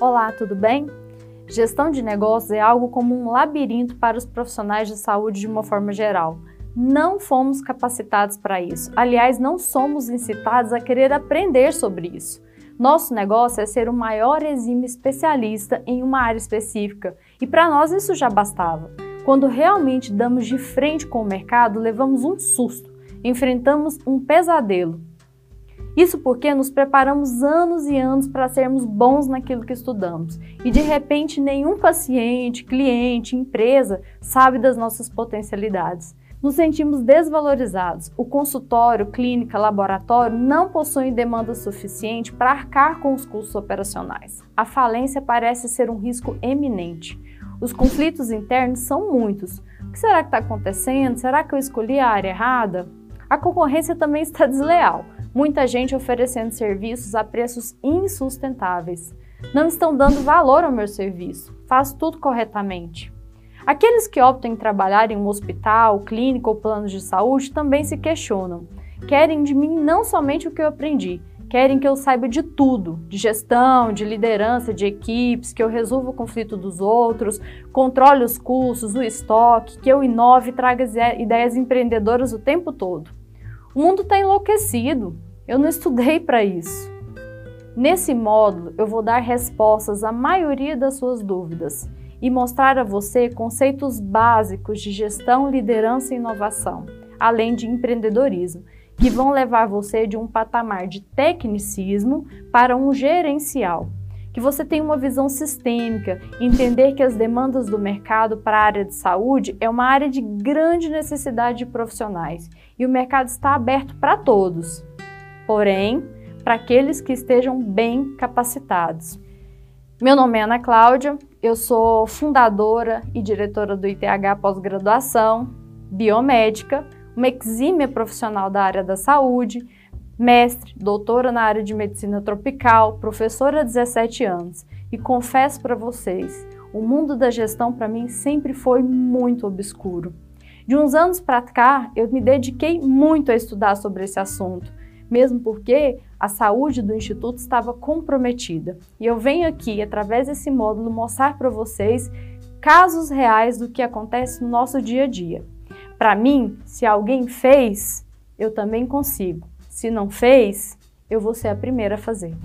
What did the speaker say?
Olá, tudo bem? Gestão de negócios é algo como um labirinto para os profissionais de saúde de uma forma geral. Não fomos capacitados para isso. Aliás, não somos incitados a querer aprender sobre isso. Nosso negócio é ser o maior exímio especialista em uma área específica e para nós isso já bastava. Quando realmente damos de frente com o mercado, levamos um susto, enfrentamos um pesadelo. Isso porque nos preparamos anos e anos para sermos bons naquilo que estudamos e de repente nenhum paciente, cliente, empresa sabe das nossas potencialidades. Nos sentimos desvalorizados. O consultório, clínica, laboratório não possuem demanda suficiente para arcar com os custos operacionais. A falência parece ser um risco eminente. Os conflitos internos são muitos. O que será que está acontecendo? Será que eu escolhi a área errada? A concorrência também está desleal. Muita gente oferecendo serviços a preços insustentáveis. Não estão dando valor ao meu serviço. Faço tudo corretamente. Aqueles que optam em trabalhar em um hospital, clínica ou planos de saúde também se questionam. Querem de mim não somente o que eu aprendi, querem que eu saiba de tudo, de gestão, de liderança de equipes, que eu resolva o conflito dos outros, controle os custos, o estoque, que eu inove e traga ideias empreendedoras o tempo todo. O mundo está enlouquecido. Eu não estudei para isso. Nesse módulo, eu vou dar respostas à maioria das suas dúvidas e mostrar a você conceitos básicos de gestão, liderança e inovação, além de empreendedorismo, que vão levar você de um patamar de tecnicismo para um gerencial que você tenha uma visão sistêmica, entender que as demandas do mercado para a área de saúde é uma área de grande necessidade de profissionais e o mercado está aberto para todos, porém, para aqueles que estejam bem capacitados. Meu nome é Ana Cláudia, eu sou fundadora e diretora do ITH Pós-Graduação, biomédica, uma exímia profissional da área da saúde, mestre, doutora na área de medicina tropical, professora há 17 anos. E confesso para vocês, o mundo da gestão para mim sempre foi muito obscuro. De uns anos para cá, eu me dediquei muito a estudar sobre esse assunto, mesmo porque a saúde do instituto estava comprometida. E eu venho aqui, através desse módulo, mostrar para vocês casos reais do que acontece no nosso dia a dia. Para mim, se alguém fez, eu também consigo. Se não fez, eu vou ser a primeira a fazer.